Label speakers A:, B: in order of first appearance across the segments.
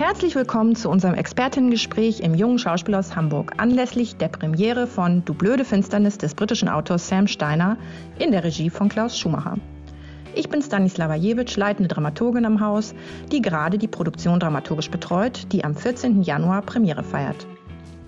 A: Herzlich willkommen zu unserem Expertinnengespräch im Jungen Schauspielhaus Hamburg anlässlich der Premiere von Du blöde Finsternis des britischen Autors Sam Steiner in der Regie von Klaus Schumacher. Ich bin Stanislava Jewitsch, leitende Dramaturgin am Haus, die gerade die Produktion dramaturgisch betreut, die am 14. Januar Premiere feiert.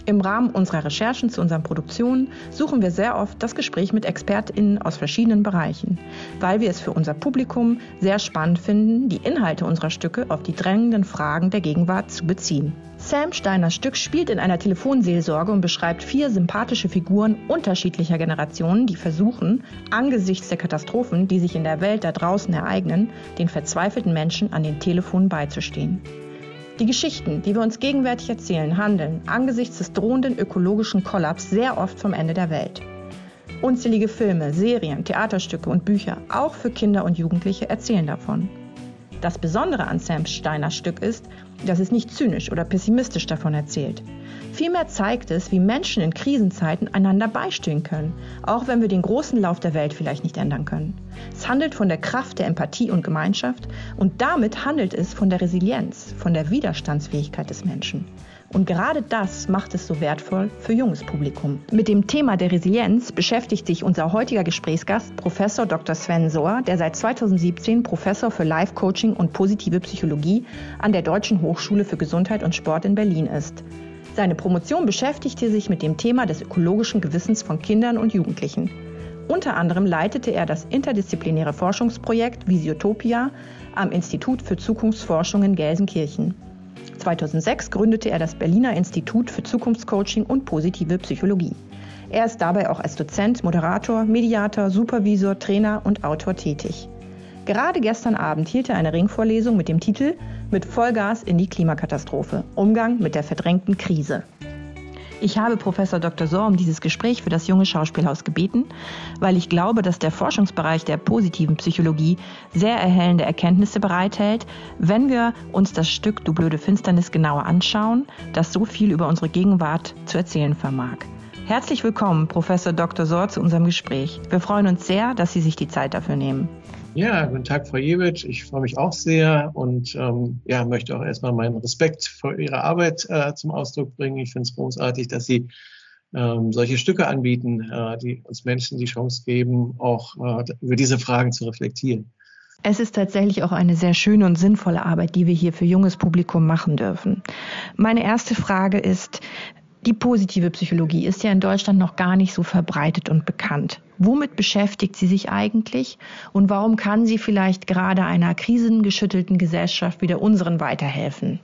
A: Im Rahmen unserer Recherchen zu unseren Produktionen suchen wir sehr oft das Gespräch mit ExpertInnen aus verschiedenen Bereichen, weil wir es für unser Publikum sehr spannend finden, die Inhalte unserer Stücke auf die drängenden Fragen der Gegenwart zu beziehen. Sam Steiners Stück spielt in einer Telefonseelsorge und beschreibt vier sympathische Figuren unterschiedlicher Generationen, die versuchen, angesichts der Katastrophen, die sich in der Welt da draußen ereignen, den verzweifelten Menschen an den Telefonen beizustehen. Die Geschichten, die wir uns gegenwärtig erzählen, handeln angesichts des drohenden ökologischen Kollaps sehr oft vom Ende der Welt. Unzählige Filme, Serien, Theaterstücke und Bücher, auch für Kinder und Jugendliche, erzählen davon. Das Besondere an Sam Steiners Stück ist, dass es nicht zynisch oder pessimistisch davon erzählt. Vielmehr zeigt es, wie Menschen in Krisenzeiten einander beistehen können, auch wenn wir den großen Lauf der Welt vielleicht nicht ändern können. Es handelt von der Kraft der Empathie und Gemeinschaft und damit handelt es von der Resilienz, von der Widerstandsfähigkeit des Menschen. Und gerade das macht es so wertvoll für junges Publikum. Mit dem Thema der Resilienz beschäftigt sich unser heutiger Gesprächsgast, Professor Dr. Sven Sohr, der seit 2017 Professor für Life Coaching und positive Psychologie an der Deutschen Hochschule für Gesundheit und Sport in Berlin ist. Seine Promotion beschäftigte sich mit dem Thema des ökologischen Gewissens von Kindern und Jugendlichen. Unter anderem leitete er das interdisziplinäre Forschungsprojekt Visiotopia am Institut für Zukunftsforschung in Gelsenkirchen. 2006 gründete er das Berliner Institut für Zukunftscoaching und positive Psychologie. Er ist dabei auch als Dozent, Moderator, Mediator, Supervisor, Trainer und Autor tätig. Gerade gestern Abend hielt er eine Ringvorlesung mit dem Titel Mit Vollgas in die Klimakatastrophe. Umgang mit der verdrängten Krise. Ich habe Professor Dr. Sohr um dieses Gespräch für das junge Schauspielhaus gebeten, weil ich glaube, dass der Forschungsbereich der positiven Psychologie sehr erhellende Erkenntnisse bereithält, wenn wir uns das Stück Du blöde Finsternis genauer anschauen, das so viel über unsere Gegenwart zu erzählen vermag. Herzlich willkommen, Professor Dr. Sohr, zu unserem Gespräch. Wir freuen uns sehr, dass Sie sich die Zeit dafür nehmen.
B: Ja, guten Tag, Frau Jewitsch. Ich freue mich auch sehr und ähm, ja, möchte auch erstmal meinen Respekt für Ihre Arbeit äh, zum Ausdruck bringen. Ich finde es großartig, dass Sie ähm, solche Stücke anbieten, äh, die uns Menschen die Chance geben, auch äh, über diese Fragen zu reflektieren.
A: Es ist tatsächlich auch eine sehr schöne und sinnvolle Arbeit, die wir hier für junges Publikum machen dürfen. Meine erste Frage ist, die positive Psychologie ist ja in Deutschland noch gar nicht so verbreitet und bekannt. Womit beschäftigt sie sich eigentlich und warum kann sie vielleicht gerade einer krisengeschüttelten Gesellschaft wie der unseren weiterhelfen?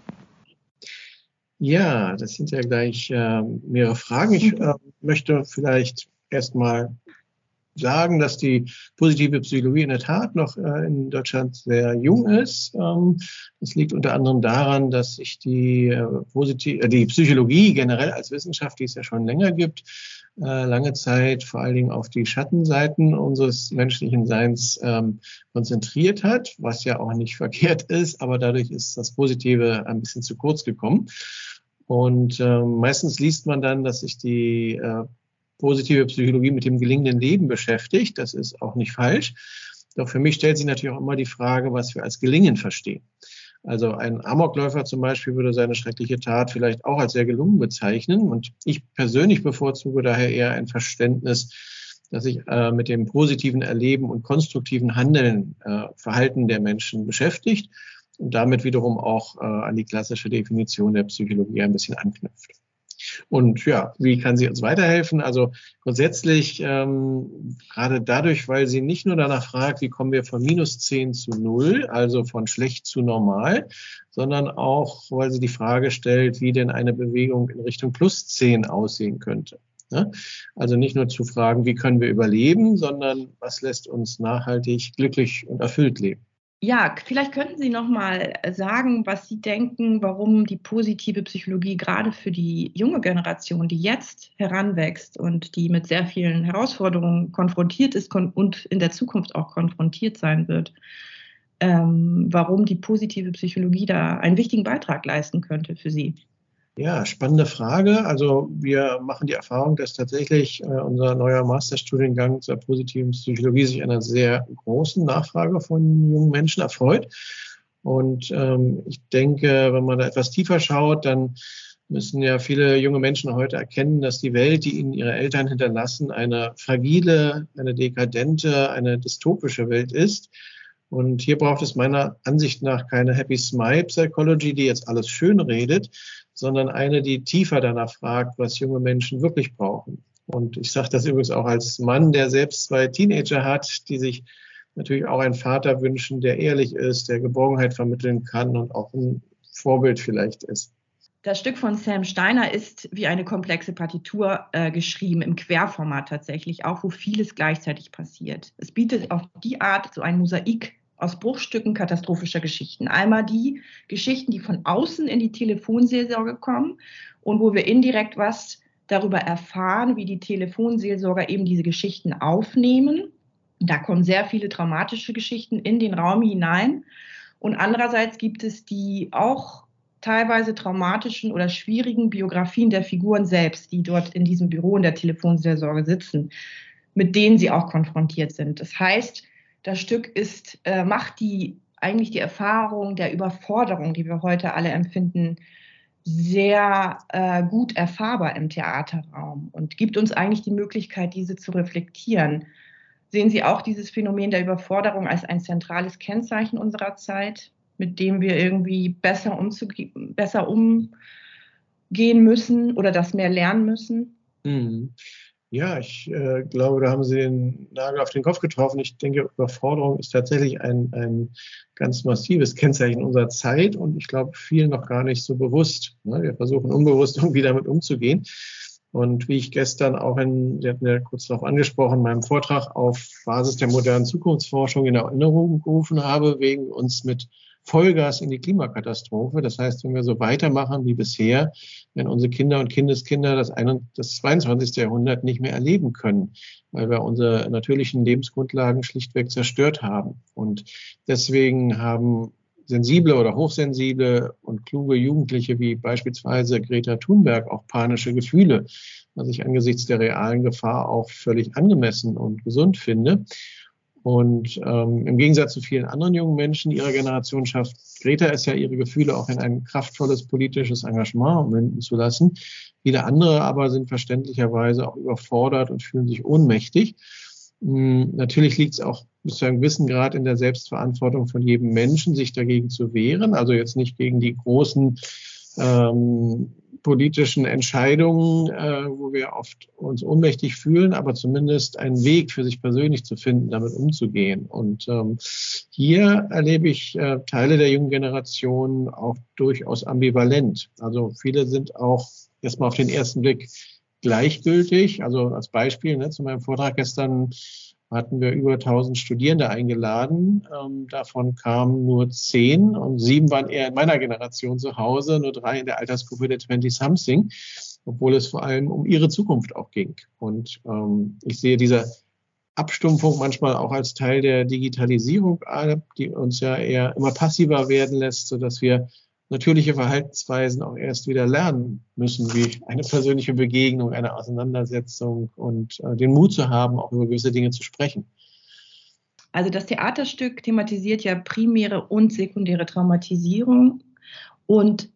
B: Ja, das sind ja gleich äh, mehrere Fragen. Ich äh, möchte vielleicht erstmal sagen, dass die positive Psychologie in der Tat noch äh, in Deutschland sehr jung ist. Ähm, das liegt unter anderem daran, dass sich die, äh, äh, die Psychologie generell als Wissenschaft, die es ja schon länger gibt, lange Zeit vor allen Dingen auf die Schattenseiten unseres menschlichen Seins ähm, konzentriert hat, was ja auch nicht verkehrt ist, aber dadurch ist das Positive ein bisschen zu kurz gekommen. Und äh, meistens liest man dann, dass sich die äh, positive Psychologie mit dem gelingenden Leben beschäftigt. Das ist auch nicht falsch. Doch für mich stellt sich natürlich auch immer die Frage, was wir als Gelingen verstehen. Also ein Amokläufer zum Beispiel würde seine schreckliche Tat vielleicht auch als sehr gelungen bezeichnen. Und ich persönlich bevorzuge daher eher ein Verständnis, das sich äh, mit dem positiven Erleben und konstruktiven Handeln, äh, Verhalten der Menschen beschäftigt und damit wiederum auch äh, an die klassische Definition der Psychologie ein bisschen anknüpft. Und ja, wie kann sie uns weiterhelfen? Also grundsätzlich ähm, gerade dadurch, weil sie nicht nur danach fragt, wie kommen wir von minus 10 zu 0, also von schlecht zu normal, sondern auch, weil sie die Frage stellt, wie denn eine Bewegung in Richtung plus 10 aussehen könnte. Ne? Also nicht nur zu fragen, wie können wir überleben, sondern was lässt uns nachhaltig glücklich und erfüllt leben.
A: Ja, vielleicht könnten Sie noch mal sagen, was Sie denken, warum die positive Psychologie gerade für die junge Generation, die jetzt heranwächst und die mit sehr vielen Herausforderungen konfrontiert ist und in der Zukunft auch konfrontiert sein wird, ähm, warum die positive Psychologie da einen wichtigen Beitrag leisten könnte für Sie.
B: Ja, spannende Frage. Also wir machen die Erfahrung, dass tatsächlich äh, unser neuer Masterstudiengang zur positiven Psychologie sich einer sehr großen Nachfrage von jungen Menschen erfreut. Und ähm, ich denke, wenn man da etwas tiefer schaut, dann müssen ja viele junge Menschen heute erkennen, dass die Welt, die ihnen ihre Eltern hinterlassen, eine fragile, eine dekadente, eine dystopische Welt ist. Und hier braucht es meiner Ansicht nach keine Happy Smile Psychology, die jetzt alles schön redet, sondern eine, die tiefer danach fragt, was junge Menschen wirklich brauchen. Und ich sage das übrigens auch als Mann, der selbst zwei Teenager hat, die sich natürlich auch einen Vater wünschen, der ehrlich ist, der Geborgenheit vermitteln kann und auch ein Vorbild vielleicht ist.
A: Das Stück von Sam Steiner ist wie eine komplexe Partitur äh, geschrieben, im Querformat tatsächlich, auch wo vieles gleichzeitig passiert. Es bietet auf die Art so ein Mosaik aus Bruchstücken katastrophischer Geschichten. Einmal die Geschichten, die von außen in die Telefonseelsorge kommen und wo wir indirekt was darüber erfahren, wie die Telefonseelsorger eben diese Geschichten aufnehmen. Da kommen sehr viele traumatische Geschichten in den Raum hinein. Und andererseits gibt es die auch teilweise traumatischen oder schwierigen Biografien der Figuren selbst, die dort in diesem Büro in der Telefonseelsorge sitzen, mit denen sie auch konfrontiert sind. Das heißt, das Stück ist, äh, macht die eigentlich die Erfahrung der Überforderung, die wir heute alle empfinden, sehr äh, gut erfahrbar im Theaterraum und gibt uns eigentlich die Möglichkeit, diese zu reflektieren. Sehen Sie auch dieses Phänomen der Überforderung als ein zentrales Kennzeichen unserer Zeit? mit dem wir irgendwie besser, besser umgehen müssen oder das mehr lernen müssen?
B: Mhm. Ja, ich äh, glaube, da haben Sie den Nagel auf den Kopf getroffen. Ich denke, Überforderung ist tatsächlich ein, ein ganz massives Kennzeichen unserer Zeit und ich glaube, vielen noch gar nicht so bewusst. Ne? Wir versuchen unbewusst irgendwie damit umzugehen. Und wie ich gestern auch in, Sie hatten ja kurz darauf angesprochen, meinem Vortrag auf Basis der modernen Zukunftsforschung in Erinnerung gerufen habe, wegen uns mit Vollgas in die Klimakatastrophe. Das heißt, wenn wir so weitermachen wie bisher, werden unsere Kinder und Kindeskinder das, das 22. Jahrhundert nicht mehr erleben können, weil wir unsere natürlichen Lebensgrundlagen schlichtweg zerstört haben. Und deswegen haben sensible oder hochsensible und kluge Jugendliche wie beispielsweise Greta Thunberg auch panische Gefühle, was ich angesichts der realen Gefahr auch völlig angemessen und gesund finde. Und ähm, im Gegensatz zu vielen anderen jungen Menschen ihrer Generation schafft Greta es ja, ihre Gefühle auch in ein kraftvolles politisches Engagement umwenden zu lassen. Viele andere aber sind verständlicherweise auch überfordert und fühlen sich ohnmächtig. Ähm, natürlich liegt es auch bis zu einem gewissen Grad in der Selbstverantwortung von jedem Menschen, sich dagegen zu wehren. Also jetzt nicht gegen die großen ähm, politischen Entscheidungen, äh, wo wir oft uns ohnmächtig fühlen, aber zumindest einen Weg für sich persönlich zu finden, damit umzugehen. Und ähm, hier erlebe ich äh, Teile der jungen Generation auch durchaus ambivalent. Also viele sind auch erstmal auf den ersten Blick gleichgültig. Also als Beispiel ne, zu meinem Vortrag gestern hatten wir über 1000 Studierende eingeladen. Ähm, davon kamen nur zehn und sieben waren eher in meiner Generation zu Hause, nur drei in der Altersgruppe der 20-something, obwohl es vor allem um ihre Zukunft auch ging. Und ähm, ich sehe diese Abstumpfung manchmal auch als Teil der Digitalisierung, die uns ja eher immer passiver werden lässt, sodass wir natürliche Verhaltensweisen auch erst wieder lernen müssen, wie eine persönliche Begegnung, eine Auseinandersetzung und äh, den Mut zu haben, auch über gewisse Dinge zu sprechen.
A: Also das Theaterstück thematisiert ja primäre und sekundäre Traumatisierung und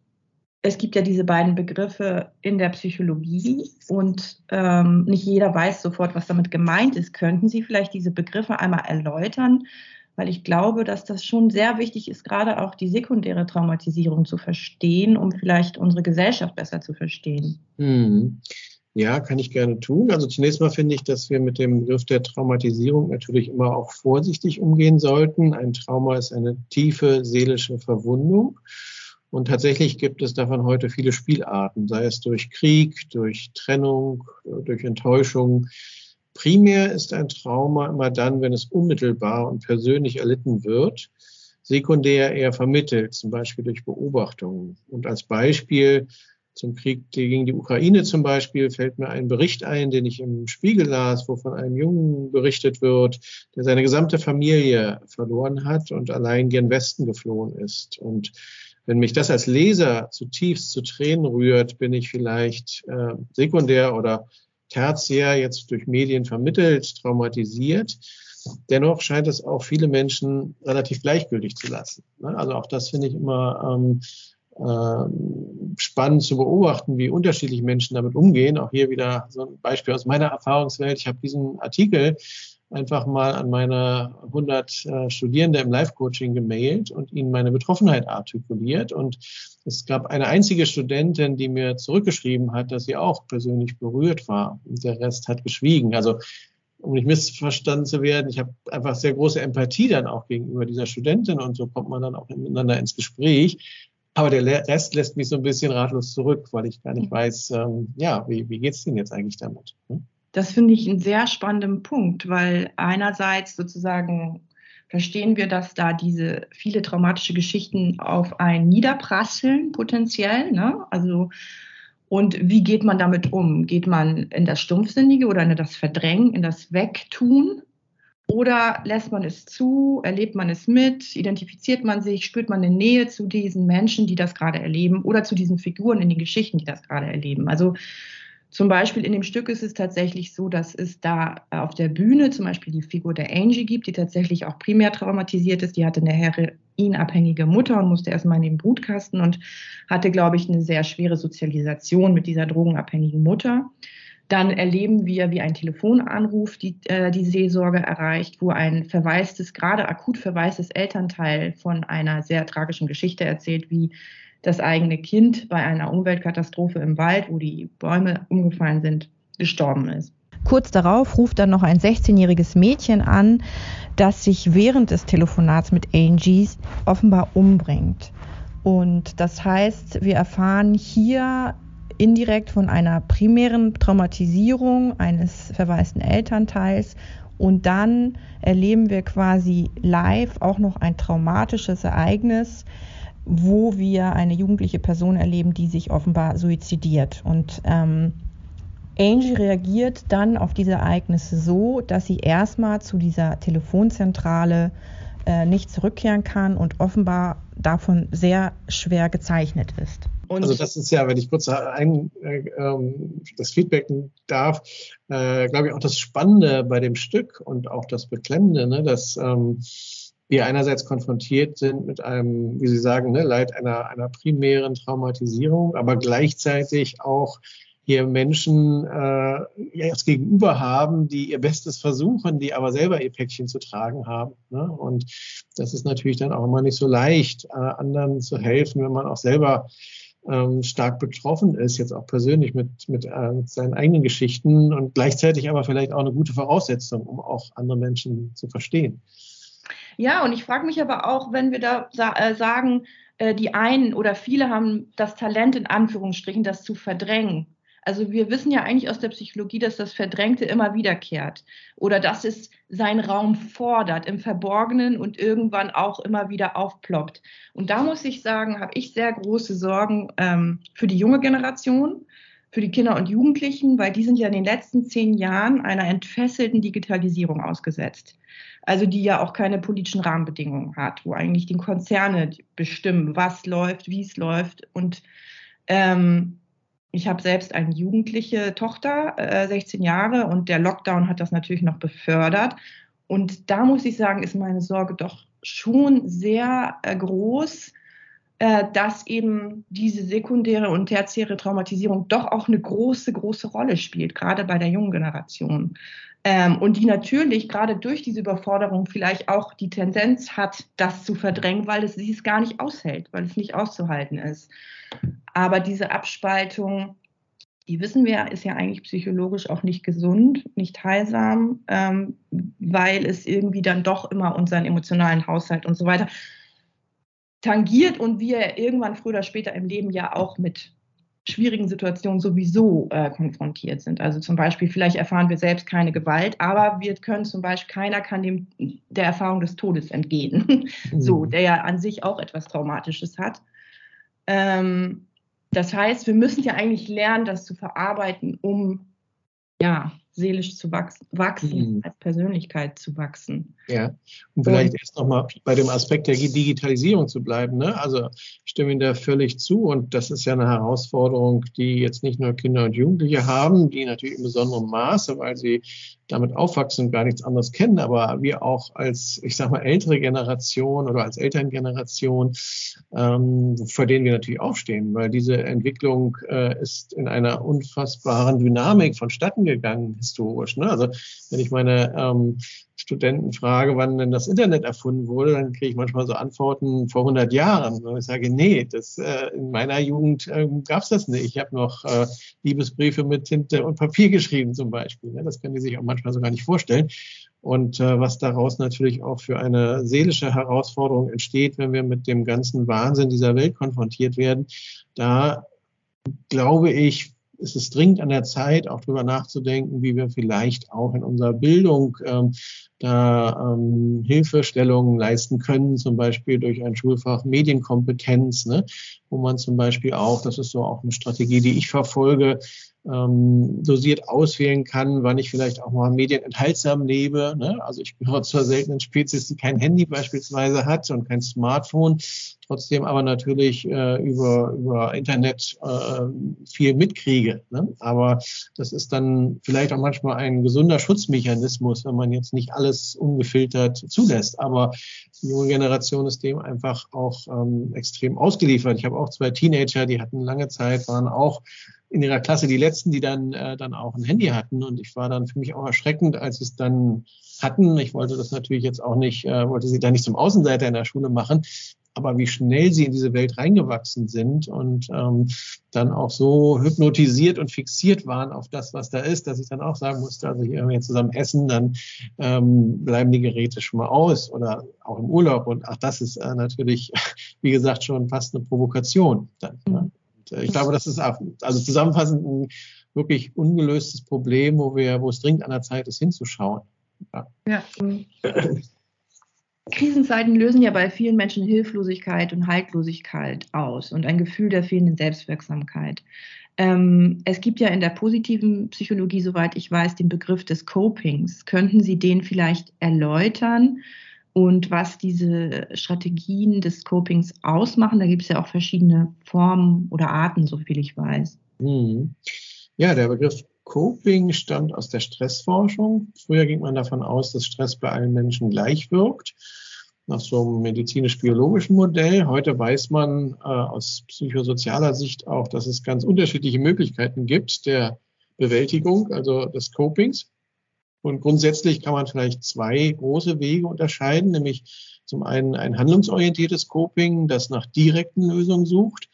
A: es gibt ja diese beiden Begriffe in der Psychologie und ähm, nicht jeder weiß sofort, was damit gemeint ist. Könnten Sie vielleicht diese Begriffe einmal erläutern? Weil ich glaube, dass das schon sehr wichtig ist, gerade auch die sekundäre Traumatisierung zu verstehen, um vielleicht unsere Gesellschaft besser zu verstehen.
B: Hm. Ja, kann ich gerne tun. Also zunächst mal finde ich, dass wir mit dem Begriff der Traumatisierung natürlich immer auch vorsichtig umgehen sollten. Ein Trauma ist eine tiefe seelische Verwundung. Und tatsächlich gibt es davon heute viele Spielarten, sei es durch Krieg, durch Trennung, durch Enttäuschung, Primär ist ein Trauma immer dann, wenn es unmittelbar und persönlich erlitten wird. Sekundär eher vermittelt, zum Beispiel durch Beobachtungen. Und als Beispiel zum Krieg gegen die Ukraine zum Beispiel fällt mir ein Bericht ein, den ich im Spiegel las, wo von einem Jungen berichtet wird, der seine gesamte Familie verloren hat und allein gen Westen geflohen ist. Und wenn mich das als Leser zutiefst zu Tränen rührt, bin ich vielleicht äh, sekundär oder tertiär jetzt durch Medien vermittelt, traumatisiert. dennoch scheint es auch viele Menschen relativ gleichgültig zu lassen. Ne? Also auch das finde ich immer ähm, äh, spannend zu beobachten, wie unterschiedlich Menschen damit umgehen. Auch hier wieder so ein Beispiel aus meiner Erfahrungswelt. Ich habe diesen Artikel einfach mal an meine 100 äh, Studierende im Live-Coaching gemailt und ihnen meine Betroffenheit artikuliert. Und es gab eine einzige Studentin, die mir zurückgeschrieben hat, dass sie auch persönlich berührt war. Und der Rest hat geschwiegen. Also um nicht missverstanden zu werden, ich habe einfach sehr große Empathie dann auch gegenüber dieser Studentin und so kommt man dann auch miteinander ins Gespräch. Aber der Rest lässt mich so ein bisschen ratlos zurück, weil ich gar nicht mhm. weiß, ähm, ja, wie, wie geht es Ihnen jetzt eigentlich damit? Hm?
A: Das finde ich einen sehr spannenden Punkt, weil einerseits sozusagen verstehen wir, dass da diese viele traumatische Geschichten auf einen niederprasseln potenziell. Ne? Also und wie geht man damit um? Geht man in das Stumpfsinnige oder in das Verdrängen, in das Wegtun? Oder lässt man es zu, erlebt man es mit, identifiziert man sich, spürt man eine Nähe zu diesen Menschen, die das gerade erleben oder zu diesen Figuren in den Geschichten, die das gerade erleben? Also zum Beispiel in dem Stück ist es tatsächlich so, dass es da auf der Bühne zum Beispiel die Figur der Angie gibt, die tatsächlich auch primär traumatisiert ist. Die hatte eine heroinabhängige Mutter und musste erstmal in den Brutkasten und hatte, glaube ich, eine sehr schwere Sozialisation mit dieser drogenabhängigen Mutter. Dann erleben wir, wie ein Telefonanruf die, äh, die Seelsorge erreicht, wo ein verwaistes, gerade akut verwaistes Elternteil von einer sehr tragischen Geschichte erzählt, wie das eigene Kind bei einer Umweltkatastrophe im Wald, wo die Bäume umgefallen sind, gestorben ist.
C: Kurz darauf ruft dann noch ein 16-jähriges Mädchen an, das sich während des Telefonats mit Angies offenbar umbringt. Und das heißt, wir erfahren hier indirekt von einer primären Traumatisierung eines verwaisten Elternteils und dann erleben wir quasi live auch noch ein traumatisches Ereignis, wo wir eine jugendliche Person erleben, die sich offenbar suizidiert. Und ähm, Angie reagiert dann auf diese Ereignisse so, dass sie erstmal zu dieser Telefonzentrale äh, nicht zurückkehren kann und offenbar davon sehr schwer gezeichnet ist.
B: Und also das ist ja, wenn ich kurz ein, äh, ähm, das feedbacken darf, äh, glaube ich auch das Spannende bei dem Stück und auch das Beklemmende, ne, dass ähm, wir einerseits konfrontiert sind mit einem, wie Sie sagen, ne, Leid einer, einer primären Traumatisierung, aber gleichzeitig auch hier Menschen äh, jetzt gegenüber haben, die ihr Bestes versuchen, die aber selber ihr Päckchen zu tragen haben. Ne? Und das ist natürlich dann auch immer nicht so leicht, äh, anderen zu helfen, wenn man auch selber ähm, stark betroffen ist, jetzt auch persönlich mit, mit, äh, mit seinen eigenen Geschichten und gleichzeitig aber vielleicht auch eine gute Voraussetzung, um auch andere Menschen zu verstehen.
A: Ja, und ich frage mich aber auch, wenn wir da sa äh, sagen, äh, die einen oder viele haben das Talent in Anführungsstrichen, das zu verdrängen. Also wir wissen ja eigentlich aus der Psychologie, dass das Verdrängte immer wiederkehrt oder dass es seinen Raum fordert im Verborgenen und irgendwann auch immer wieder aufploppt. Und da muss ich sagen, habe ich sehr große Sorgen ähm, für die junge Generation, für die Kinder und Jugendlichen, weil die sind ja in den letzten zehn Jahren einer entfesselten Digitalisierung ausgesetzt also die ja auch keine politischen Rahmenbedingungen hat, wo eigentlich die Konzerne bestimmen, was läuft, wie es läuft. Und ähm, ich habe selbst eine jugendliche Tochter, äh, 16 Jahre, und der Lockdown hat das natürlich noch befördert. Und da muss ich sagen, ist meine Sorge doch schon sehr äh, groß, dass eben diese sekundäre und tertiäre Traumatisierung doch auch eine große, große Rolle spielt, gerade bei der jungen Generation. Ähm, und die natürlich gerade durch diese Überforderung vielleicht auch die Tendenz hat, das zu verdrängen, weil es es gar nicht aushält, weil es nicht auszuhalten ist. Aber diese Abspaltung, die wissen wir, ist ja eigentlich psychologisch auch nicht gesund, nicht heilsam, ähm, weil es irgendwie dann doch immer unseren emotionalen Haushalt und so weiter tangiert und wir irgendwann früher oder später im Leben ja auch mit schwierigen Situationen sowieso äh, konfrontiert sind. Also zum Beispiel, vielleicht erfahren wir selbst keine Gewalt, aber wir können zum Beispiel, keiner kann dem der Erfahrung des Todes entgehen, mhm. so, der ja an sich auch etwas Traumatisches hat. Ähm, das heißt, wir müssen ja eigentlich lernen, das zu verarbeiten, um ja, seelisch zu wachsen, wachsen mhm. als Persönlichkeit zu wachsen.
B: Ja, und vielleicht und, erst nochmal bei dem Aspekt der Digitalisierung zu bleiben. Ne? Also ich stimme Ihnen da völlig zu und das ist ja eine Herausforderung, die jetzt nicht nur Kinder und Jugendliche haben, die natürlich in besonderem Maße, weil sie damit aufwachsen und gar nichts anderes kennen, aber wir auch als, ich sag mal, ältere Generation oder als Elterngeneration, ähm, vor denen wir natürlich aufstehen, weil diese Entwicklung äh, ist in einer unfassbaren Dynamik vonstatten gegangen, historisch. Ne? Also wenn ich meine ähm, Studenten frage, wann denn das Internet erfunden wurde, dann kriege ich manchmal so Antworten vor 100 Jahren. Und ich sage, nee, das, äh, in meiner Jugend äh, gab es das nicht. Ich habe noch äh, Liebesbriefe mit Tinte und Papier geschrieben zum Beispiel. Ne? Das können die sich auch manchmal so gar nicht vorstellen. Und äh, was daraus natürlich auch für eine seelische Herausforderung entsteht, wenn wir mit dem ganzen Wahnsinn dieser Welt konfrontiert werden, da glaube ich, ist es dringend an der Zeit, auch darüber nachzudenken, wie wir vielleicht auch in unserer Bildung ähm, da ähm, Hilfestellungen leisten können, zum Beispiel durch ein Schulfach Medienkompetenz, ne, wo man zum Beispiel auch, das ist so auch eine Strategie, die ich verfolge, ähm, dosiert auswählen kann, wann ich vielleicht auch mal medienenthaltsam lebe. Ne? Also ich gehöre zur seltenen Spezies, die kein Handy beispielsweise hat und kein Smartphone, trotzdem aber natürlich äh, über, über Internet äh, viel mitkriege. Ne? Aber das ist dann vielleicht auch manchmal ein gesunder Schutzmechanismus, wenn man jetzt nicht alles ungefiltert zulässt. Aber die junge Generation ist dem einfach auch ähm, extrem ausgeliefert. Ich habe auch zwei Teenager, die hatten lange Zeit, waren auch in ihrer Klasse die letzten, die dann, äh, dann auch ein Handy hatten. Und ich war dann für mich auch erschreckend, als sie es dann hatten. Ich wollte das natürlich jetzt auch nicht, äh, wollte sie da nicht zum Außenseiter in der Schule machen, aber wie schnell sie in diese Welt reingewachsen sind und ähm, dann auch so hypnotisiert und fixiert waren auf das, was da ist, dass ich dann auch sagen musste, also hier, wenn wir zusammen essen, dann ähm, bleiben die Geräte schon mal aus oder auch im Urlaub. Und ach, das ist äh, natürlich, wie gesagt, schon fast eine Provokation. Dann, ne? Ich glaube, das ist auch, also zusammenfassend ein wirklich ungelöstes Problem, wo wir, wo es dringend an der Zeit ist, hinzuschauen.
A: Ja. ja. Krisenzeiten lösen ja bei vielen Menschen Hilflosigkeit und Haltlosigkeit aus und ein Gefühl der fehlenden Selbstwirksamkeit. Ähm, es gibt ja in der positiven Psychologie, soweit ich weiß, den Begriff des Copings. Könnten Sie den vielleicht erläutern? Und was diese Strategien des Copings ausmachen. Da gibt es ja auch verschiedene Formen oder Arten, so viel ich weiß.
B: Mhm. Ja, der Begriff Coping stammt aus der Stressforschung. Früher ging man davon aus, dass Stress bei allen Menschen gleich wirkt, nach so einem medizinisch-biologischen Modell. Heute weiß man äh, aus psychosozialer Sicht auch, dass es ganz unterschiedliche Möglichkeiten gibt der Bewältigung, also des Copings. Und grundsätzlich kann man vielleicht zwei große Wege unterscheiden, nämlich zum einen ein handlungsorientiertes Coping, das nach direkten Lösungen sucht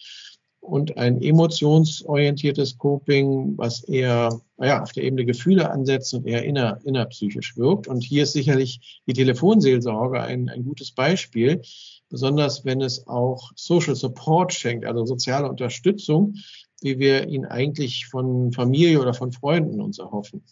B: und ein emotionsorientiertes Coping, was eher naja, auf der Ebene Gefühle ansetzt und eher inner, innerpsychisch wirkt. Und hier ist sicherlich die Telefonseelsorge ein, ein gutes Beispiel, besonders wenn es auch Social Support schenkt, also soziale Unterstützung, wie wir ihn eigentlich von Familie oder von Freunden uns erhoffen.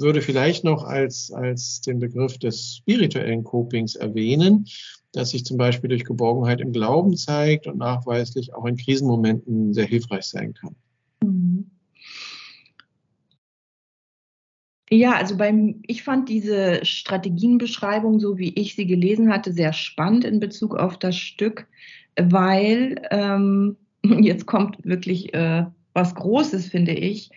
B: Würde vielleicht noch als, als den Begriff des spirituellen Copings erwähnen, das sich zum Beispiel durch Geborgenheit im Glauben zeigt und nachweislich auch in Krisenmomenten sehr hilfreich sein kann. Mhm.
A: Ja, also beim, ich fand diese Strategienbeschreibung, so wie ich sie gelesen hatte, sehr spannend in Bezug auf das Stück, weil ähm, jetzt kommt wirklich äh, was Großes, finde ich.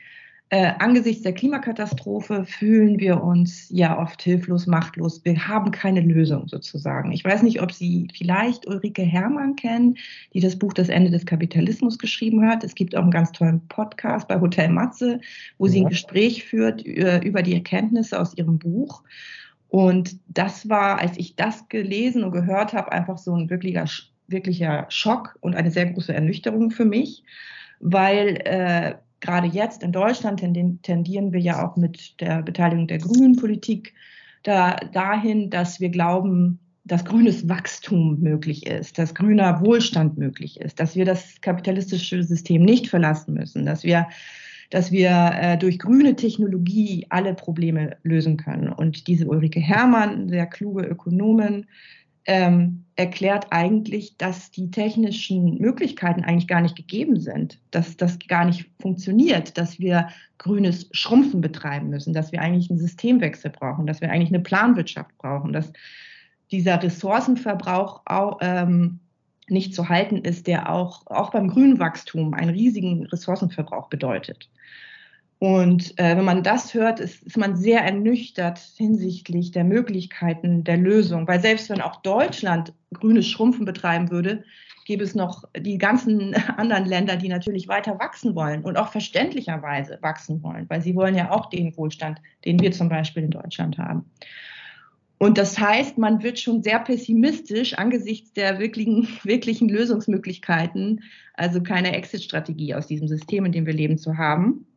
A: Äh, angesichts der Klimakatastrophe fühlen wir uns ja oft hilflos, machtlos. Wir haben keine Lösung sozusagen. Ich weiß nicht, ob Sie vielleicht Ulrike Herrmann kennen, die das Buch Das Ende des Kapitalismus geschrieben hat. Es gibt auch einen ganz tollen Podcast bei Hotel Matze, wo ja. sie ein Gespräch führt äh, über die Erkenntnisse aus ihrem Buch. Und das war, als ich das gelesen und gehört habe, einfach so ein wirklicher, wirklicher Schock und eine sehr große Ernüchterung für mich, weil äh, gerade jetzt in Deutschland tendieren wir ja auch mit der Beteiligung der grünen Politik da, dahin, dass wir glauben, dass grünes Wachstum möglich ist, dass grüner Wohlstand möglich ist, dass wir das kapitalistische System nicht verlassen müssen, dass wir, dass wir äh, durch grüne Technologie alle Probleme lösen können. Und diese Ulrike Herrmann, sehr kluge Ökonomin, ähm, erklärt eigentlich, dass die technischen Möglichkeiten eigentlich gar nicht gegeben sind, dass das gar nicht funktioniert, dass wir grünes Schrumpfen betreiben müssen, dass wir eigentlich einen Systemwechsel brauchen, dass wir eigentlich eine Planwirtschaft brauchen, dass dieser Ressourcenverbrauch auch, ähm, nicht zu halten ist, der auch, auch beim grünen Wachstum einen riesigen Ressourcenverbrauch bedeutet. Und äh, wenn man das hört, ist, ist man sehr ernüchtert hinsichtlich der Möglichkeiten der Lösung. Weil selbst wenn auch Deutschland grünes Schrumpfen betreiben würde, gäbe es noch die ganzen anderen Länder, die natürlich weiter wachsen wollen und auch verständlicherweise wachsen wollen, weil sie wollen ja auch den Wohlstand, den wir zum Beispiel in Deutschland haben. Und das heißt, man wird schon sehr pessimistisch angesichts der wirklichen, wirklichen Lösungsmöglichkeiten, also keine Exit-Strategie aus diesem System, in dem wir leben, zu haben.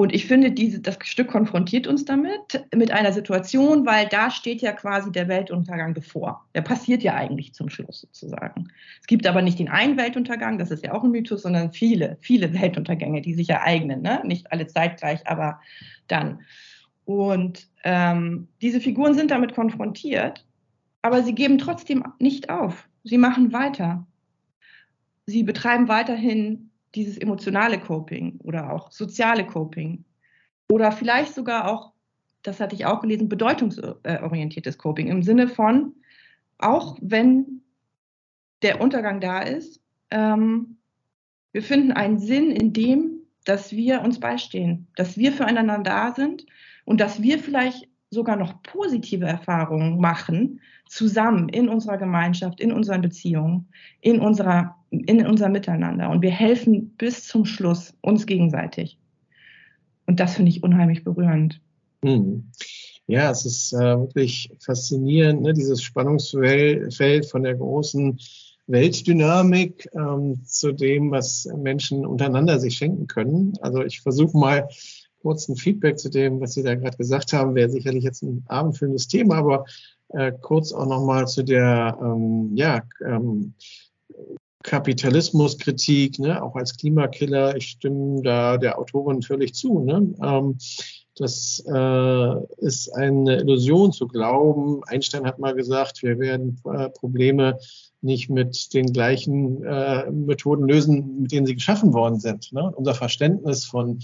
A: Und ich finde, diese, das Stück konfrontiert uns damit, mit einer Situation, weil da steht ja quasi der Weltuntergang bevor. Der passiert ja eigentlich zum Schluss sozusagen. Es gibt aber nicht den einen Weltuntergang, das ist ja auch ein Mythos, sondern viele, viele Weltuntergänge, die sich ereignen. Ne? Nicht alle zeitgleich, aber dann. Und ähm, diese Figuren sind damit konfrontiert, aber sie geben trotzdem nicht auf. Sie machen weiter. Sie betreiben weiterhin dieses emotionale Coping oder auch soziale Coping. Oder vielleicht sogar auch, das hatte ich auch gelesen, bedeutungsorientiertes Coping im Sinne von, auch wenn der Untergang da ist, ähm, wir finden einen Sinn in dem, dass wir uns beistehen, dass wir füreinander da sind und dass wir vielleicht sogar noch positive Erfahrungen machen, zusammen in unserer Gemeinschaft, in unseren Beziehungen, in, unserer, in unserem Miteinander. Und wir helfen bis zum Schluss uns gegenseitig. Und das finde ich unheimlich berührend.
B: Hm. Ja, es ist äh, wirklich faszinierend, ne? dieses Spannungsfeld von der großen Weltdynamik ähm, zu dem, was Menschen untereinander sich schenken können. Also ich versuche mal kurzen Feedback zu dem, was Sie da gerade gesagt haben, wäre sicherlich jetzt ein abendfüllendes Thema, aber äh, kurz auch nochmal zu der ähm, ja, ähm, Kapitalismuskritik, ne, auch als Klimakiller. Ich stimme da der Autorin völlig zu. Ne? Ähm, das äh, ist eine Illusion zu glauben. Einstein hat mal gesagt, wir werden äh, Probleme nicht mit den gleichen äh, Methoden lösen, mit denen sie geschaffen worden sind. Ne? Unser Verständnis von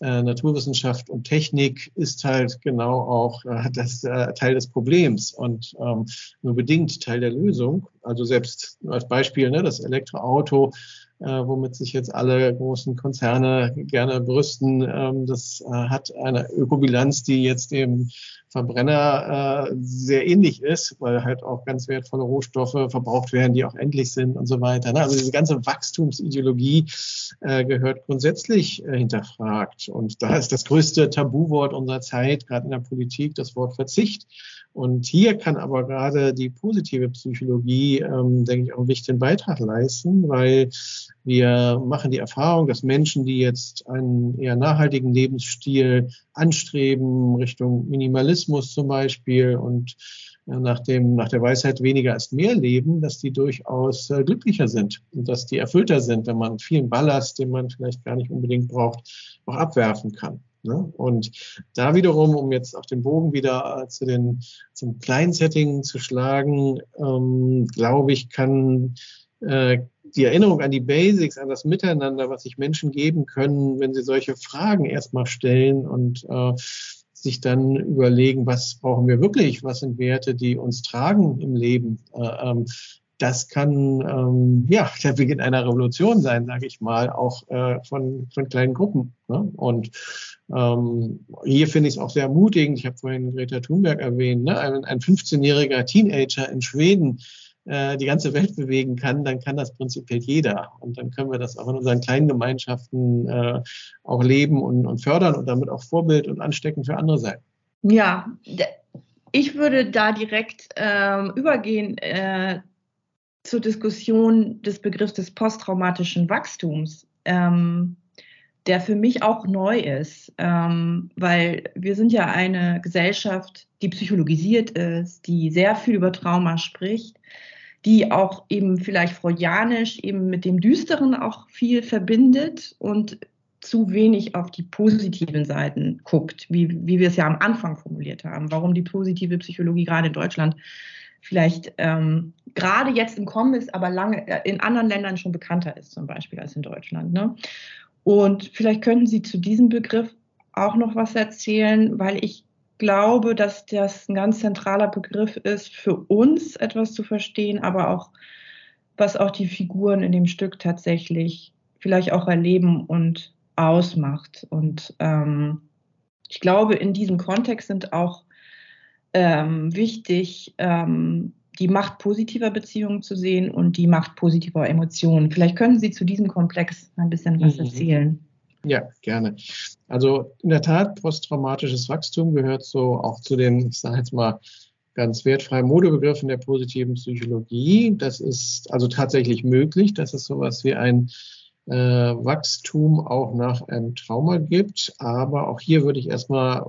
B: äh, Naturwissenschaft und Technik ist halt genau auch äh, das äh, Teil des Problems und ähm, nur bedingt Teil der Lösung. Also selbst als Beispiel ne, das Elektroauto womit sich jetzt alle großen Konzerne gerne brüsten. Ähm, das äh, hat eine Ökobilanz, die jetzt dem Verbrenner äh, sehr ähnlich ist, weil halt auch ganz wertvolle Rohstoffe verbraucht werden, die auch endlich sind und so weiter. Ne? Also diese ganze Wachstumsideologie äh, gehört grundsätzlich äh, hinterfragt. Und da ist das größte Tabuwort unserer Zeit, gerade in der Politik, das Wort Verzicht. Und hier kann aber gerade die positive Psychologie, ähm, denke ich, auch einen wichtigen Beitrag leisten, weil wir machen die Erfahrung, dass Menschen, die jetzt einen eher nachhaltigen Lebensstil anstreben, Richtung Minimalismus zum Beispiel und ja, nach, dem, nach der Weisheit weniger ist mehr leben, dass die durchaus äh, glücklicher sind und dass die erfüllter sind, wenn man vielen Ballast, den man vielleicht gar nicht unbedingt braucht, auch abwerfen kann. Ne? Und da wiederum, um jetzt auf den Bogen wieder äh, zu den, zum kleinen Setting zu schlagen, ähm, glaube ich, kann äh, die Erinnerung an die Basics, an das Miteinander, was sich Menschen geben können, wenn sie solche Fragen erstmal stellen und äh, sich dann überlegen, was brauchen wir wirklich, was sind Werte, die uns tragen im Leben. Äh, ähm, das kann ähm, ja der Beginn einer Revolution sein, sage ich mal, auch äh, von, von kleinen Gruppen. Ne? Und ähm, hier finde ich es auch sehr ermutigend. Ich habe vorhin Greta Thunberg erwähnt, ne? ein, ein 15-jähriger Teenager in Schweden äh, die ganze Welt bewegen kann, dann kann das prinzipiell jeder. Und dann können wir das auch in unseren kleinen Gemeinschaften äh, auch leben und, und fördern und damit auch Vorbild und ansteckend für andere sein.
A: Ja, ich würde da direkt ähm, übergehen äh, zur Diskussion des Begriffs des posttraumatischen Wachstums, ähm, der für mich auch neu ist, ähm, weil wir sind ja eine Gesellschaft, die psychologisiert ist, die sehr viel über Trauma spricht, die auch eben vielleicht freudianisch eben mit dem Düsteren auch viel verbindet und zu wenig auf die positiven Seiten guckt, wie, wie wir es ja am Anfang formuliert haben, warum die positive Psychologie gerade in Deutschland vielleicht ähm, gerade jetzt im Kommen ist, aber lange äh, in anderen Ländern schon bekannter ist, zum Beispiel als in Deutschland. Ne? Und vielleicht könnten Sie zu diesem Begriff auch noch was erzählen, weil ich glaube, dass das ein ganz zentraler Begriff ist, für uns etwas zu verstehen, aber auch, was auch die Figuren in dem Stück tatsächlich vielleicht auch erleben und ausmacht. Und ähm, ich glaube, in diesem Kontext sind auch ähm, wichtig, ähm, die Macht positiver Beziehungen zu sehen und die Macht positiver Emotionen. Vielleicht können Sie zu diesem Komplex ein bisschen was mhm. erzählen.
B: Ja, gerne. Also in der Tat, posttraumatisches Wachstum gehört so auch zu den, ich sage jetzt mal, ganz wertfreien Modebegriffen der positiven Psychologie. Das ist also tatsächlich möglich, dass es sowas wie ein äh, Wachstum auch nach einem Trauma gibt. Aber auch hier würde ich erstmal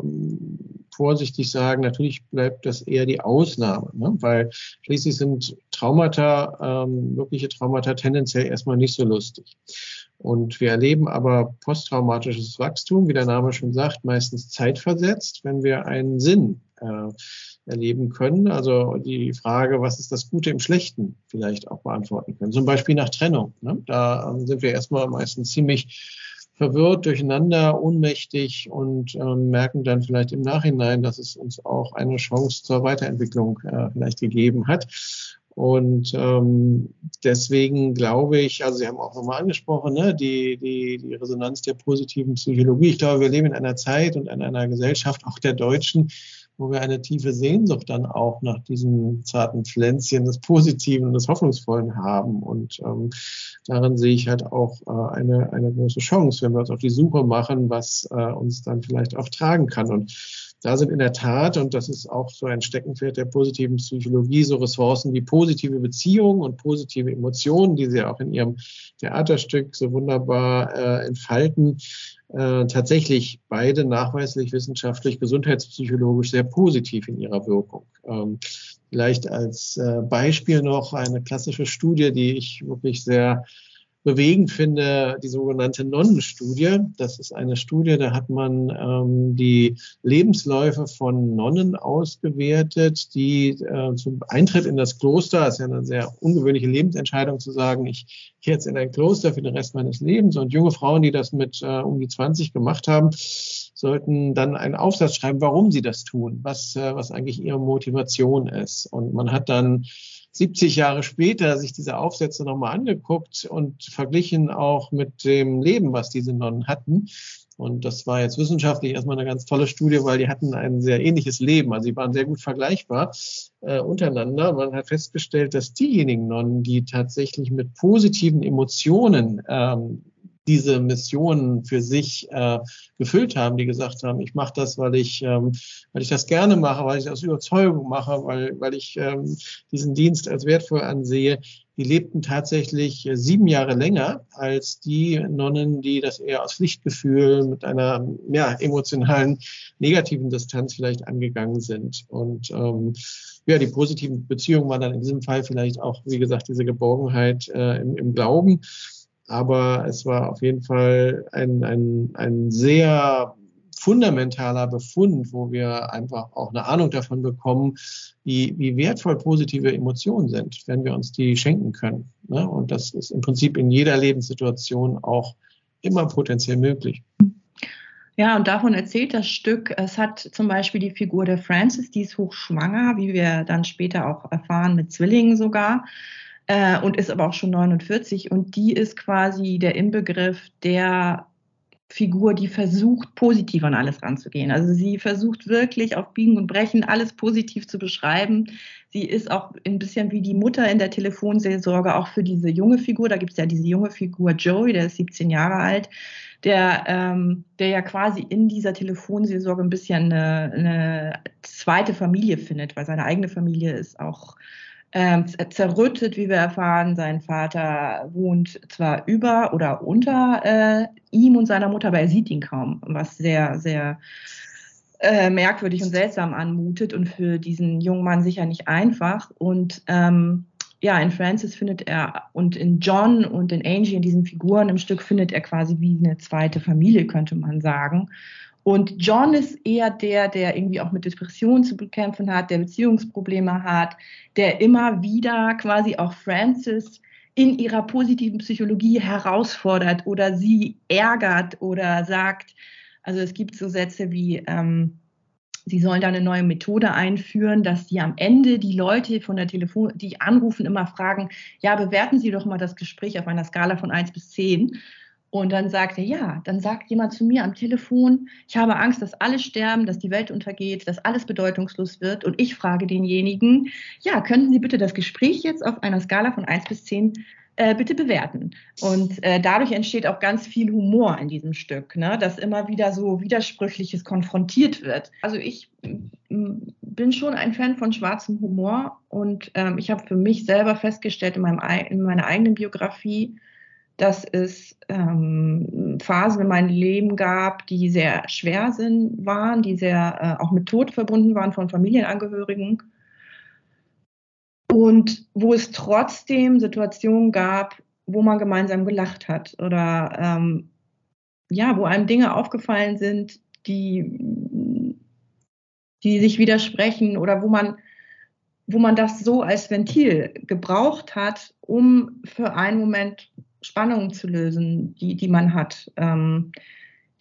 B: vorsichtig sagen, natürlich bleibt das eher die Ausnahme, ne? weil schließlich sind Traumata, ähm, wirkliche Traumata tendenziell erstmal nicht so lustig. Und wir erleben aber posttraumatisches Wachstum, wie der Name schon sagt, meistens zeitversetzt, wenn wir einen Sinn äh, erleben können. Also die Frage, was ist das Gute im Schlechten, vielleicht auch beantworten können. Zum Beispiel nach Trennung. Ne? Da ähm, sind wir erstmal meistens ziemlich verwirrt, durcheinander, ohnmächtig und ähm, merken dann vielleicht im Nachhinein, dass es uns auch eine Chance zur Weiterentwicklung äh, vielleicht gegeben hat. Und ähm, deswegen glaube ich, also Sie haben auch nochmal angesprochen, ne, die, die, die Resonanz der positiven Psychologie. Ich glaube, wir leben in einer Zeit und in einer Gesellschaft, auch der Deutschen, wo wir eine tiefe Sehnsucht dann auch nach diesen zarten Pflänzchen des Positiven und des Hoffnungsvollen haben. Und ähm, darin sehe ich halt auch äh, eine, eine große Chance, wenn wir uns auf die Suche machen, was äh, uns dann vielleicht auch tragen kann. Und da sind in der Tat, und das ist auch so ein Steckenpferd der positiven Psychologie, so Ressourcen wie positive Beziehungen und positive Emotionen, die Sie auch in Ihrem Theaterstück so wunderbar äh, entfalten, äh, tatsächlich beide nachweislich wissenschaftlich, gesundheitspsychologisch sehr positiv in ihrer Wirkung. Ähm, vielleicht als äh, Beispiel noch eine klassische Studie, die ich wirklich sehr bewegend finde, die sogenannte Nonnenstudie. Das ist eine Studie, da hat man ähm, die Lebensläufe von Nonnen ausgewertet, die äh, zum Eintritt in das Kloster, das ist ja eine sehr ungewöhnliche Lebensentscheidung zu sagen, ich gehe jetzt in ein Kloster für den Rest meines Lebens. Und junge Frauen, die das mit äh, um die 20 gemacht haben, sollten dann einen Aufsatz schreiben, warum sie das tun, was, äh, was eigentlich ihre Motivation ist. Und man hat dann 70 Jahre später sich diese Aufsätze nochmal angeguckt und verglichen auch mit dem Leben, was diese Nonnen hatten. Und das war jetzt wissenschaftlich erstmal eine ganz tolle Studie, weil die hatten ein sehr ähnliches Leben. Also sie waren sehr gut vergleichbar äh, untereinander. Man hat festgestellt, dass diejenigen Nonnen, die tatsächlich mit positiven Emotionen ähm, diese Mission für sich äh, gefüllt haben, die gesagt haben, ich mache das, weil ich, ähm, weil ich das gerne mache, weil ich das aus Überzeugung mache, weil, weil ich ähm, diesen Dienst als wertvoll ansehe, die lebten tatsächlich äh, sieben Jahre länger als die Nonnen, die das eher aus Pflichtgefühl mit einer ja, emotionalen negativen Distanz vielleicht angegangen sind. Und ähm, ja, die positiven Beziehungen waren dann in diesem Fall vielleicht auch, wie gesagt, diese Geborgenheit äh, im, im Glauben aber es war auf jeden Fall ein, ein, ein sehr fundamentaler Befund, wo wir einfach auch eine Ahnung davon bekommen, wie, wie wertvoll positive Emotionen sind, wenn wir uns die schenken können. Ne? Und das ist im Prinzip in jeder Lebenssituation auch immer potenziell möglich.
A: Ja, und davon erzählt das Stück, es hat zum Beispiel die Figur der Frances, die ist hochschwanger, wie wir dann später auch erfahren, mit Zwillingen sogar äh, und ist aber auch schon 49 und die ist quasi der Inbegriff der Figur, die versucht, positiv an alles ranzugehen. Also sie versucht wirklich auf Biegen und Brechen alles positiv zu beschreiben. Sie ist auch ein bisschen wie die Mutter in der Telefonseelsorge, auch für diese junge Figur. Da gibt es ja diese junge Figur Joey, der ist 17 Jahre alt, der, ähm, der ja quasi in dieser Telefonseelsorge ein bisschen eine, eine zweite Familie findet, weil seine eigene Familie ist auch ähm, zerrüttet, wie wir erfahren. Sein Vater wohnt zwar über oder unter äh, ihm und seiner Mutter, aber er sieht ihn kaum, was sehr, sehr äh, merkwürdig und seltsam anmutet und für diesen jungen Mann sicher nicht einfach. Und ähm, ja, in Francis findet er und in John und in Angie, in diesen Figuren im Stück, findet er quasi wie eine zweite Familie, könnte man sagen. Und John ist eher der, der irgendwie auch mit Depressionen zu bekämpfen hat, der Beziehungsprobleme hat, der immer wieder quasi auch Francis in ihrer positiven Psychologie herausfordert oder sie ärgert oder sagt, also es gibt so Sätze wie, ähm, sie sollen da eine neue Methode einführen, dass sie am Ende die Leute von der Telefon, die anrufen, immer fragen, ja, bewerten Sie doch mal das Gespräch auf einer Skala von 1 bis 10. Und dann sagt er, ja, dann sagt jemand zu mir am Telefon, ich habe Angst, dass alle sterben, dass die Welt untergeht, dass alles bedeutungslos wird. Und ich frage denjenigen, ja, könnten Sie bitte das Gespräch jetzt auf einer Skala von 1 bis 10 äh, bitte bewerten. Und äh, dadurch entsteht auch ganz viel Humor in diesem Stück, ne? dass immer wieder so Widersprüchliches konfrontiert wird. Also ich bin schon ein Fan von schwarzem Humor und ähm, ich habe für mich selber festgestellt in, meinem, in meiner eigenen Biografie, dass es ähm, Phasen in meinem Leben gab, die sehr schwer sind, waren, die sehr äh, auch mit Tod verbunden waren von Familienangehörigen. Und wo es trotzdem Situationen gab, wo man gemeinsam gelacht hat oder ähm, ja, wo einem Dinge aufgefallen sind, die, die sich widersprechen oder wo man, wo man das so als Ventil gebraucht hat, um für einen Moment Spannungen zu lösen, die, die man hat. Ähm,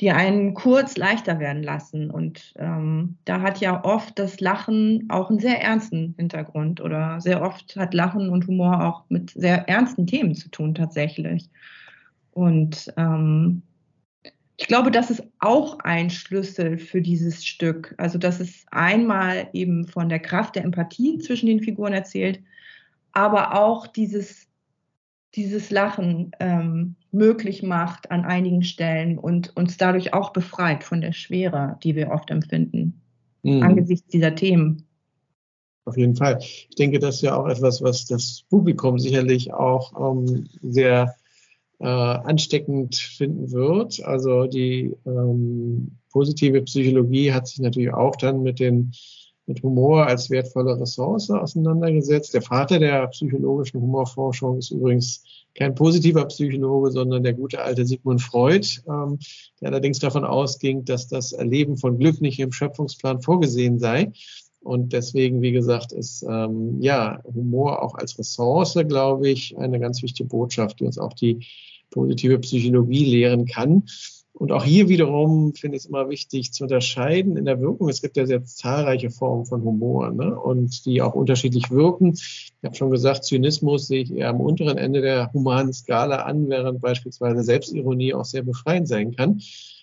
A: die einen kurz leichter werden lassen. Und ähm, da hat ja oft das Lachen auch einen sehr ernsten Hintergrund oder sehr oft hat Lachen und Humor auch mit sehr ernsten Themen zu tun tatsächlich. Und ähm, ich glaube, das ist auch ein Schlüssel für dieses Stück. Also, dass es einmal eben von der Kraft der Empathie zwischen den Figuren erzählt, aber auch dieses dieses Lachen ähm, möglich macht an einigen Stellen und uns dadurch auch befreit von der Schwere, die wir oft empfinden, mhm. angesichts dieser Themen.
B: Auf jeden Fall. Ich denke, das ist ja auch etwas, was das Publikum sicherlich auch ähm, sehr äh, ansteckend finden wird. Also die ähm, positive Psychologie hat sich natürlich auch dann mit den mit Humor als wertvolle Ressource auseinandergesetzt. Der Vater der psychologischen Humorforschung ist übrigens kein positiver Psychologe, sondern der gute alte Sigmund Freud, ähm, der allerdings davon ausging, dass das Erleben von Glück nicht im Schöpfungsplan vorgesehen sei. Und deswegen, wie gesagt, ist ähm, ja Humor auch als Ressource, glaube ich, eine ganz wichtige Botschaft, die uns auch die positive Psychologie lehren kann. Und auch hier wiederum finde ich es immer wichtig zu unterscheiden in der Wirkung. Es gibt ja sehr zahlreiche Formen von Humor ne? und die auch unterschiedlich wirken. Ich habe schon gesagt, Zynismus sehe ich eher am unteren Ende der humanen Skala an, während beispielsweise Selbstironie auch sehr befreiend sein kann.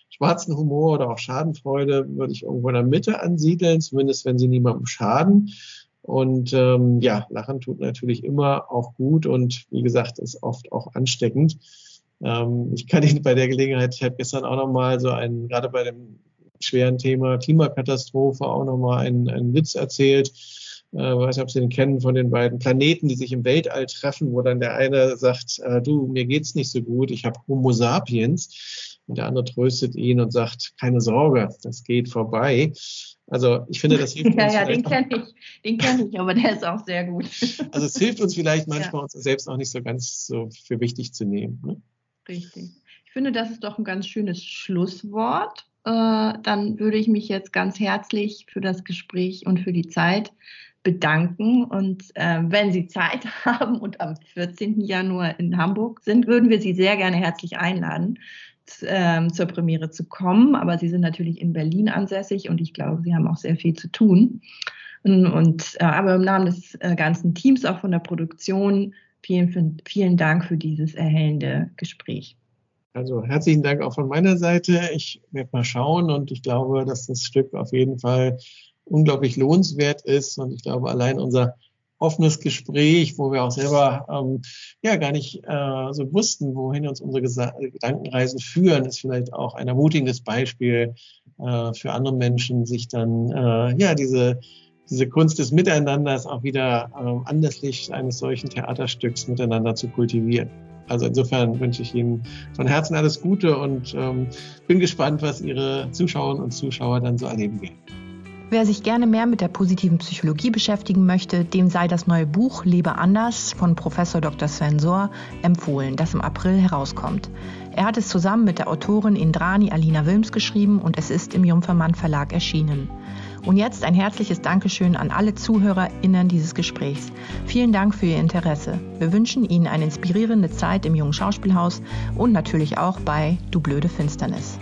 B: Schwarzen Humor oder auch Schadenfreude würde ich irgendwo in der Mitte ansiedeln, zumindest wenn sie niemandem schaden. Und ähm, ja, Lachen tut natürlich immer auch gut und wie gesagt, ist oft auch ansteckend. Ähm, ich kann Ihnen bei der Gelegenheit, ich habe gestern auch nochmal so einen, gerade bei dem schweren Thema Klimakatastrophe auch nochmal einen, einen Witz erzählt. Äh, weiß nicht, ob Sie den kennen von den beiden Planeten, die sich im Weltall treffen, wo dann der eine sagt, äh, du, mir geht's nicht so gut, ich habe Homo sapiens. Und der andere tröstet ihn und sagt, keine Sorge, das geht vorbei. Also ich finde, das hilft
A: ja, uns. Ja, den kenne ich, den kenne ich, aber der ist auch sehr gut.
B: Also es hilft uns vielleicht manchmal, ja. uns selbst auch nicht so ganz so für wichtig zu nehmen. Ne?
A: Richtig. Ich finde, das ist doch ein ganz schönes Schlusswort. Äh, dann würde ich mich jetzt ganz herzlich für das Gespräch und für die Zeit bedanken. Und äh, wenn Sie Zeit haben und am 14. Januar in Hamburg sind, würden wir Sie sehr gerne herzlich einladen, ähm, zur Premiere zu kommen. Aber Sie sind natürlich in Berlin ansässig und ich glaube, Sie haben auch sehr viel zu tun. Und, äh, aber im Namen des ganzen Teams, auch von der Produktion, Vielen, vielen Dank für dieses erhellende Gespräch.
B: Also herzlichen Dank auch von meiner Seite. Ich werde mal schauen und ich glaube, dass das Stück auf jeden Fall unglaublich lohnenswert ist. Und ich glaube, allein unser offenes Gespräch, wo wir auch selber ähm, ja gar nicht äh, so wussten, wohin uns unsere Gesa Gedankenreisen führen, ist vielleicht auch ein ermutigendes Beispiel äh, für andere Menschen, sich dann äh, ja diese diese Kunst des Miteinanders auch wieder ähm, anlässlich eines solchen Theaterstücks miteinander zu kultivieren. Also insofern wünsche ich Ihnen von Herzen alles Gute und ähm, bin gespannt, was Ihre Zuschauerinnen und Zuschauer dann so erleben werden.
C: Wer sich gerne mehr mit der positiven Psychologie beschäftigen möchte, dem sei das neue Buch Lebe anders von Professor Dr. Sven Sohr empfohlen, das im April herauskommt. Er hat es zusammen mit der Autorin Indrani Alina Wilms geschrieben und es ist im Jungfermann Verlag erschienen. Und jetzt ein herzliches Dankeschön an alle ZuhörerInnen dieses Gesprächs. Vielen Dank für Ihr Interesse. Wir wünschen Ihnen eine inspirierende Zeit im Jungen Schauspielhaus und natürlich auch bei Du blöde Finsternis.